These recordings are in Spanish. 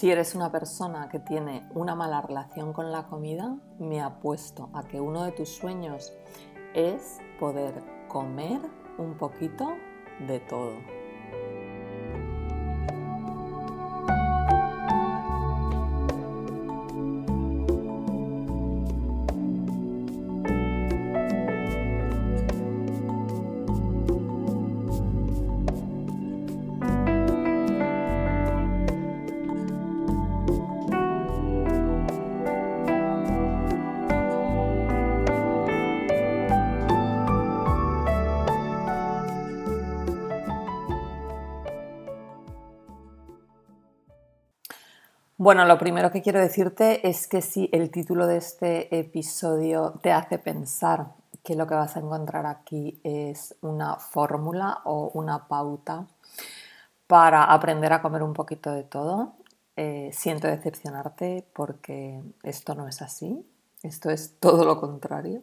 Si eres una persona que tiene una mala relación con la comida, me apuesto a que uno de tus sueños es poder comer un poquito de todo. Bueno, lo primero que quiero decirte es que si el título de este episodio te hace pensar que lo que vas a encontrar aquí es una fórmula o una pauta para aprender a comer un poquito de todo, eh, siento decepcionarte porque esto no es así, esto es todo lo contrario.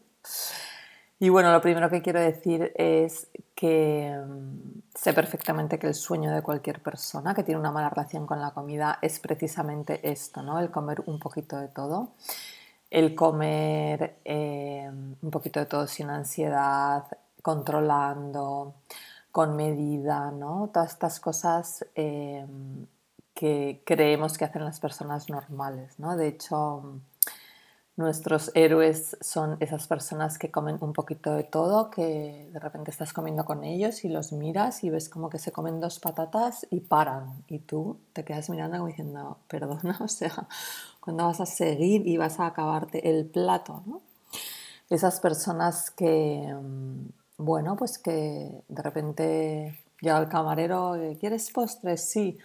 Y bueno, lo primero que quiero decir es que mm, sé perfectamente que el sueño de cualquier persona que tiene una mala relación con la comida es precisamente esto, ¿no? El comer un poquito de todo, el comer eh, un poquito de todo sin ansiedad, controlando, con medida, ¿no? Todas estas cosas eh, que creemos que hacen las personas normales, ¿no? De hecho, Nuestros héroes son esas personas que comen un poquito de todo, que de repente estás comiendo con ellos y los miras y ves como que se comen dos patatas y paran. Y tú te quedas mirando diciendo, perdona, o sea, ¿cuándo vas a seguir y vas a acabarte el plato? ¿no? Esas personas que, mm, bueno, pues que de repente llega el camarero, ¿quieres postres? Sí.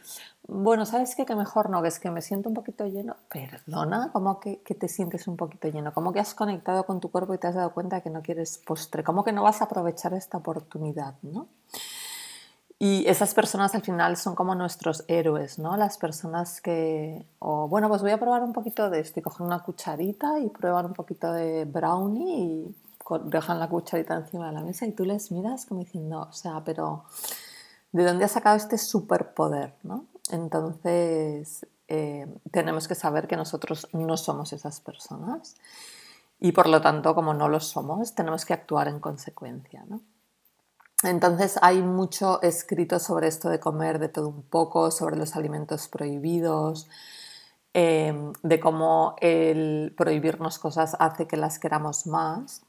Bueno, ¿sabes qué? Que mejor no, que es que me siento un poquito lleno. Perdona, ¿cómo que, te sientes un poquito lleno? ¿Cómo que has conectado con tu cuerpo y te has dado cuenta que no quieres postre? ¿Cómo que no vas a aprovechar esta oportunidad? ¿no? Y esas personas al final son como nuestros héroes, ¿no? Las personas que, o bueno, pues voy a probar un poquito de esto y coger una cucharita y prueban un poquito de brownie y dejan la cucharita encima de la mesa y tú les miras como diciendo, o sea, pero ¿de dónde ha sacado este superpoder? ¿no? Entonces, eh, tenemos que saber que nosotros no somos esas personas y por lo tanto, como no lo somos, tenemos que actuar en consecuencia. ¿no? Entonces, hay mucho escrito sobre esto de comer de todo un poco, sobre los alimentos prohibidos, eh, de cómo el prohibirnos cosas hace que las queramos más.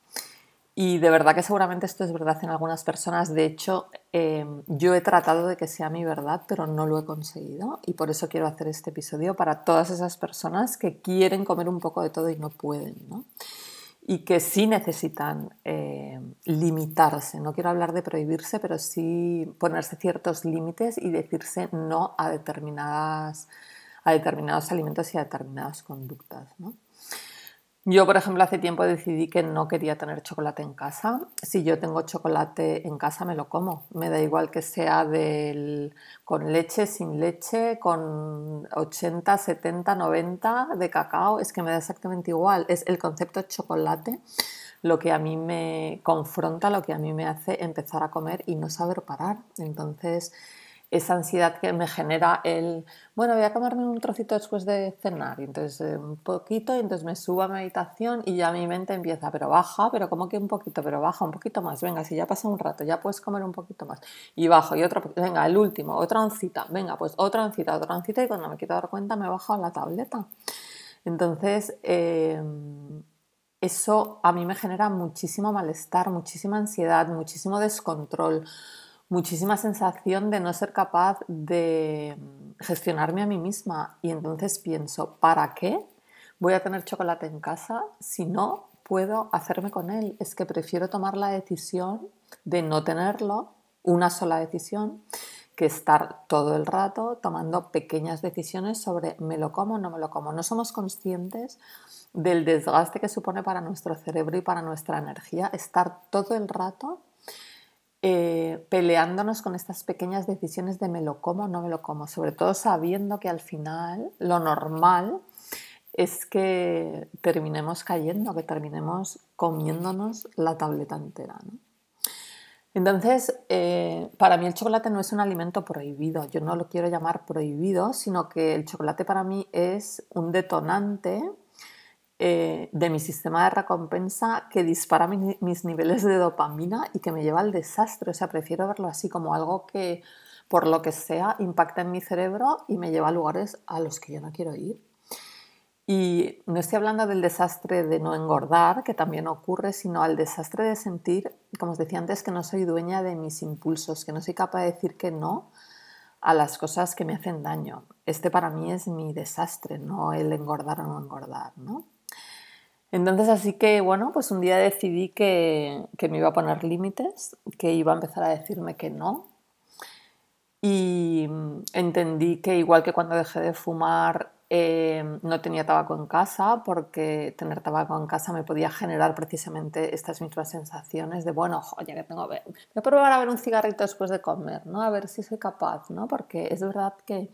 Y de verdad que seguramente esto es verdad en algunas personas. De hecho, em, yo he tratado de que sea mi verdad, pero no lo he conseguido. Y por eso quiero hacer este episodio para todas esas personas que quieren comer un poco de todo y no pueden. ¿no? Y que sí necesitan em, limitarse. No quiero hablar de prohibirse, pero sí ponerse ciertos límites y decirse no a, determinadas, a determinados alimentos y a determinadas conductas. ¿no? Yo, por ejemplo, hace tiempo decidí que no quería tener chocolate en casa. Si yo tengo chocolate en casa, me lo como. Me da igual que sea del, con leche, sin leche, con 80, 70, 90 de cacao. Es que me da exactamente igual. Es el concepto chocolate lo que a mí me confronta, lo que a mí me hace empezar a comer y no saber parar. Entonces, esa ansiedad que me genera el, bueno, voy a comerme un trocito después de cenar, entonces eh, un poquito, y entonces me subo a meditación y ya mi mente empieza, pero baja, pero como que un poquito, pero baja un poquito más, venga, si ya pasa un rato, ya puedes comer un poquito más, y bajo, y otro, venga, el último, otra oncita, venga, pues otra oncita, otra oncita, y cuando me quiero dar cuenta me bajo a la tableta. Entonces, em, eso a mí me genera muchísimo malestar, muchísima ansiedad, muchísimo descontrol, muchísima sensación de no ser capaz de gestionarme a mí misma. Y entonces pienso, ¿para qué voy a tener chocolate en casa si no puedo hacerme con él? Es que prefiero tomar la decisión de no tenerlo, una sola decisión, que estar todo el rato tomando pequeñas decisiones sobre me lo como o no me lo como. No somos conscientes del desgaste que supone para nuestro cerebro y para nuestra energía estar todo el rato eh, peleándonos con estas pequeñas decisiones de me lo como o no me lo como, sobre todo sabiendo que al final lo normal es que terminemos cayendo, que terminemos comiéndonos la tableta entera. Entonces, eh, para mí el chocolate no es un alimento prohibido, yo no lo quiero llamar prohibido, sino que el chocolate para mí es un detonante eh, de mi sistema de recompensa que dispara mis niveles de dopamina y que me lleva al desastre. O sea, prefiero verlo así como algo que, por lo que sea, impacta en mi cerebro y me lleva a lugares a los que yo no quiero ir. Y no estoy hablando del desastre de no engordar, que también ocurre, sino al desastre de sentir, como os decía antes, que no soy dueña de mis impulsos, que no soy capaz de decir que no a las cosas que me hacen daño. Este para mí es mi desastre, no el engordar o no engordar, ¿no? Entonces, así que, bueno, pues un día decidí que, me iba a poner límites, que iba a empezar a decirme que no. Y entendí que igual que cuando dejé de fumar Em, no tenía tabaco en casa porque tener tabaco en casa me podía generar precisamente estas mismas sensaciones de, bueno, ya que tengo, voy a probar a ver un cigarrito después de comer, ¿no? A ver si soy capaz, ¿no? Porque es verdad que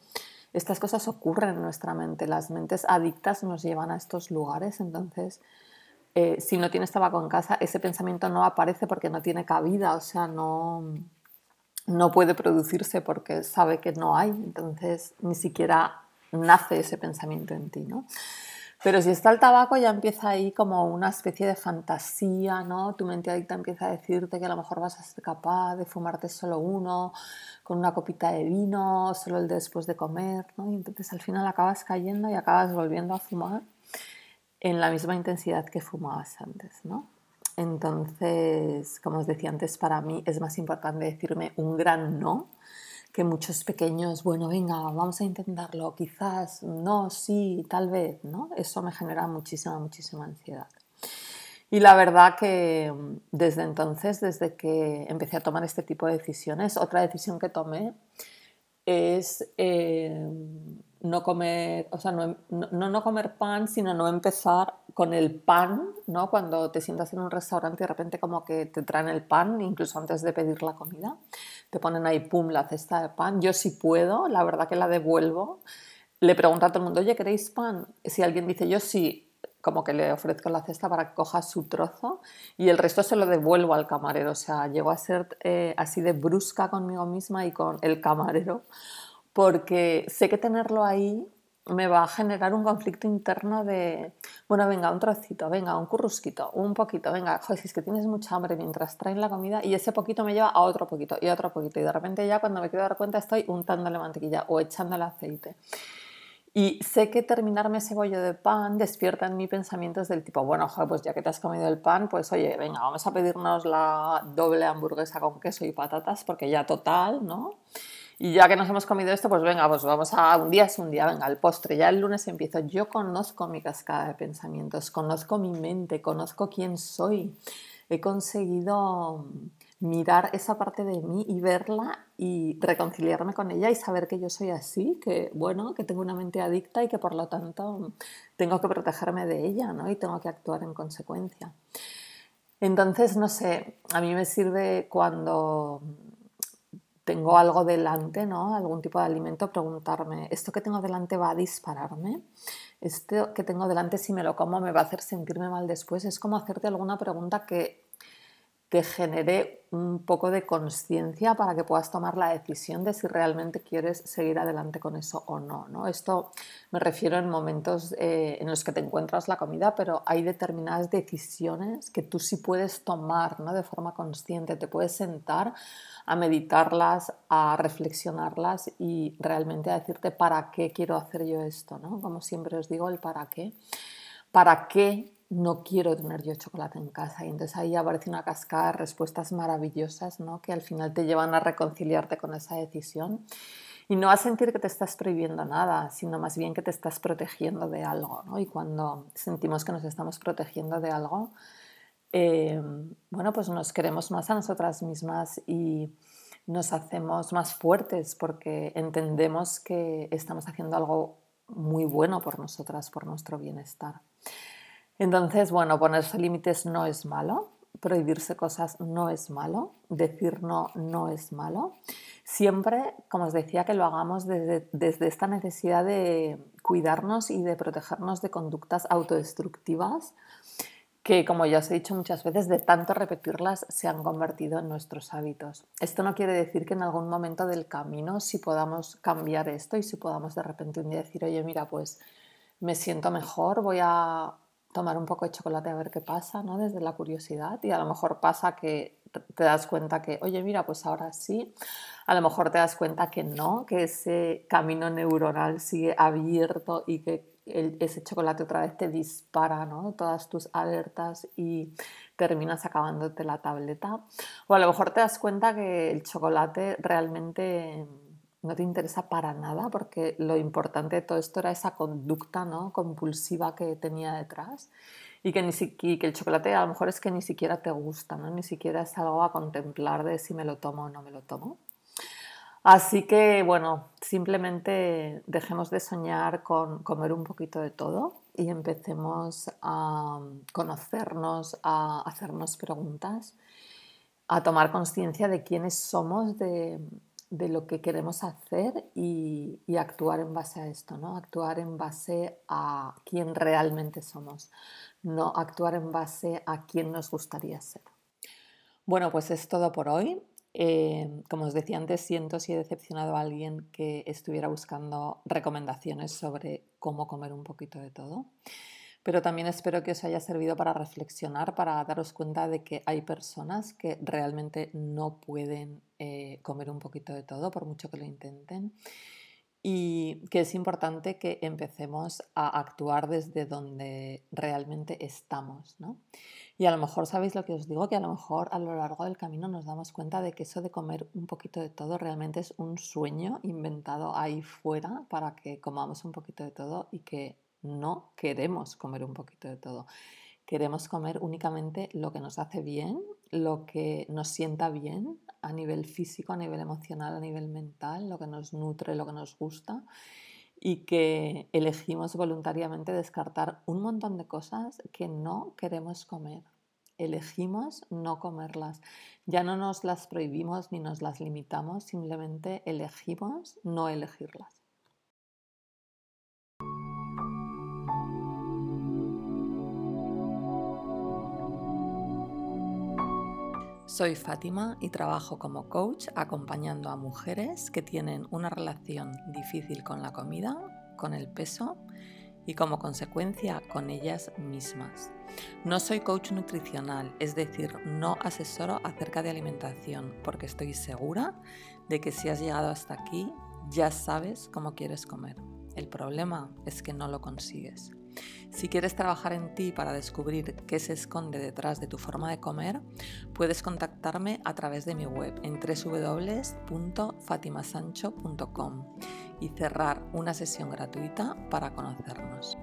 estas cosas ocurren en nuestra mente, las mentes adictas nos llevan a estos lugares, entonces... Eh, si no tienes tabaco en casa, ese pensamiento no aparece porque no tiene cabida, o sea, no, no puede producirse porque sabe que no hay, entonces ni siquiera nace ese pensamiento en ti, ¿no? Pero si está el tabaco ya empieza ahí como una especie de fantasía, ¿no? Tu mente adicta empieza a decirte que a lo mejor vas a ser capaz de fumarte solo uno, con una copita de vino, solo el después de comer, ¿no? Y entonces al final acabas cayendo y acabas volviendo a fumar en la misma intensidad que fumabas antes, ¿no? Entonces, como os decía antes, para mí es más importante decirme un gran no que muchos pequeños, bueno, venga, vamos a intentarlo, quizás, no, sí, tal vez, ¿no? Eso me genera muchísima, muchísima ansiedad. Y la verdad que mm, desde entonces, desde que empecé a tomar este tipo de decisiones, otra decisión que tomé es eh, no comer, o sea, no, no, no, comer pan, sino no empezar con el pan, ¿no? Cuando te sientas en un restaurante y de repente como que te traen el pan, incluso antes de pedir la comida, te ponen ahí, pum, la cesta de pan. Yo sí puedo, la verdad que la devuelvo. Le pregunto a todo el mundo, oye, ¿queréis pan? Si alguien dice yo sí, como que le ofrezco la cesta para que coja su trozo y el resto se lo devuelvo al camarero. O sea, llego a ser eh, así de brusca conmigo misma y con el camarero porque sé que tenerlo ahí me va a generar un conflicto interno de, bueno, venga, un trocito, venga, un currusquito, un poquito, venga, joder, si es que tienes mucha hambre mientras traen la comida y ese poquito me lleva a otro poquito y otro poquito y de repente ya cuando me quiero dar cuenta estoy untándole mantequilla o echándole aceite. Y sé que terminarme ese bollo de pan despierta en mí pensamientos del tipo, bueno, pues ya que te has comido el pan, pues oye, venga, vamos a pedirnos la doble hamburguesa con queso y patatas porque ya total, ¿no? Y ya que nos hemos comido esto, pues venga, pues vamos a un día es un día, venga, el postre. Ya el lunes empiezo. Yo conozco mi cascada de pensamientos, conozco mi mente, conozco quién soy. He conseguido mirar esa parte de mí y verla y reconciliarme con ella y saber que yo soy así, que bueno, que tengo una mente adicta y que por lo tanto tengo que protegerme de ella, ¿no? Y tengo que actuar en consecuencia. Entonces, no sé, a mí me sirve cuando tengo algo delante, ¿no? algún tipo de alimento, preguntarme, ¿esto que tengo delante va a dispararme? ¿Esto que tengo delante, si me lo como, me va a hacer sentirme mal después? Es como hacerte alguna pregunta que te genere un poco de conciencia para que puedas tomar la decisión de si realmente quieres seguir adelante con eso o no. ¿no? Esto me refiero en momentos eh, en los que te encuentras la comida, pero hay determinadas decisiones que tú sí puedes tomar ¿no? de forma consciente. Te puedes sentar a meditarlas, a reflexionarlas y realmente a decirte para qué quiero hacer yo esto, ¿no? Como siempre os digo, el para qué. ¿Para qué no quiero tener yo chocolate en casa? Y entonces ahí aparece una cascada de respuestas maravillosas, ¿no? Que al final te llevan a reconciliarte con esa decisión y no a sentir que te estás prohibiendo nada, sino más bien que te estás protegiendo de algo, ¿no? Y cuando sentimos que nos estamos protegiendo de algo, eh, bueno, pues nos queremos más a nosotras mismas y nos hacemos más fuertes porque entendemos que estamos haciendo algo muy bueno por nosotras, por nuestro bienestar. Entonces, bueno, ponerse límites no es malo, prohibirse cosas no es malo, decir no no es malo. Siempre, como os decía, que lo hagamos desde, desde esta necesidad de cuidarnos y de protegernos de conductas autodestructivas que como ya os he dicho muchas veces, de tanto repetirlas se han convertido en nuestros hábitos. Esto no quiere decir que en algún momento del camino si podamos cambiar esto y si podamos de repente un día decir, oye, mira, pues me siento mejor, voy a tomar un poco de chocolate a ver qué pasa, ¿no? Desde la curiosidad y a lo mejor pasa que te das cuenta que, oye, mira, pues ahora sí, a lo mejor te das cuenta que no, que ese camino neuronal sigue abierto y que ese chocolate otra vez te dispara ¿no? todas tus alertas y terminas acabándote la tableta. O a lo mejor te das cuenta que el chocolate realmente no te interesa para nada porque lo importante de todo esto era esa conducta ¿no? compulsiva que tenía detrás y que, ni que el chocolate a lo mejor es que ni siquiera te gusta, ¿no? ni siquiera es algo a contemplar de si me lo tomo o no me lo tomo. Así que bueno, simplemente dejemos de soñar con comer un poquito de todo y empecemos a conocernos, a hacernos preguntas, a tomar conciencia de quiénes somos, de, lo que queremos hacer y, actuar en base a esto, ¿no? Actuar en base a quién realmente somos, no actuar en base a quién nos gustaría ser. Bueno, pues es todo por hoy. Eh, como os decía antes, siento si he decepcionado a alguien que estuviera buscando recomendaciones sobre cómo comer un poquito de todo. Pero también espero que os haya servido para reflexionar, para daros cuenta de que hay personas que realmente no pueden eh, comer un poquito de todo, por mucho que lo intenten y que es importante que empecemos a actuar desde donde realmente estamos. ¿no? Y a lo mejor sabéis lo que os digo, que a lo mejor a lo largo del camino nos damos cuenta de que eso de comer un poquito de todo realmente es un sueño inventado ahí fuera para que comamos un poquito de todo y que no queremos comer un poquito de todo. Queremos comer únicamente lo que nos hace bien, lo que nos sienta bien, a nivel físico, a nivel emocional, a nivel mental, lo que nos nutre, lo que nos gusta y que elegimos voluntariamente descartar un montón de cosas que no queremos comer. Elegimos no comerlas. Ya no nos las prohibimos ni nos las limitamos, simplemente elegimos no elegirlas. Soy Fátima y trabajo como coach acompañando a mujeres que tienen una relación difícil con la comida, con el peso y como consecuencia con ellas mismas. No soy coach nutricional, es decir, no asesoro acerca de alimentación porque estoy segura de que si has llegado hasta aquí ya sabes cómo quieres comer. El problema es que no lo consigues. Si quieres trabajar en ti para descubrir qué se esconde detrás de tu forma de comer, puedes contactarme a través de mi web en www.fatimasancho.com y cerrar una sesión gratuita para conocernos.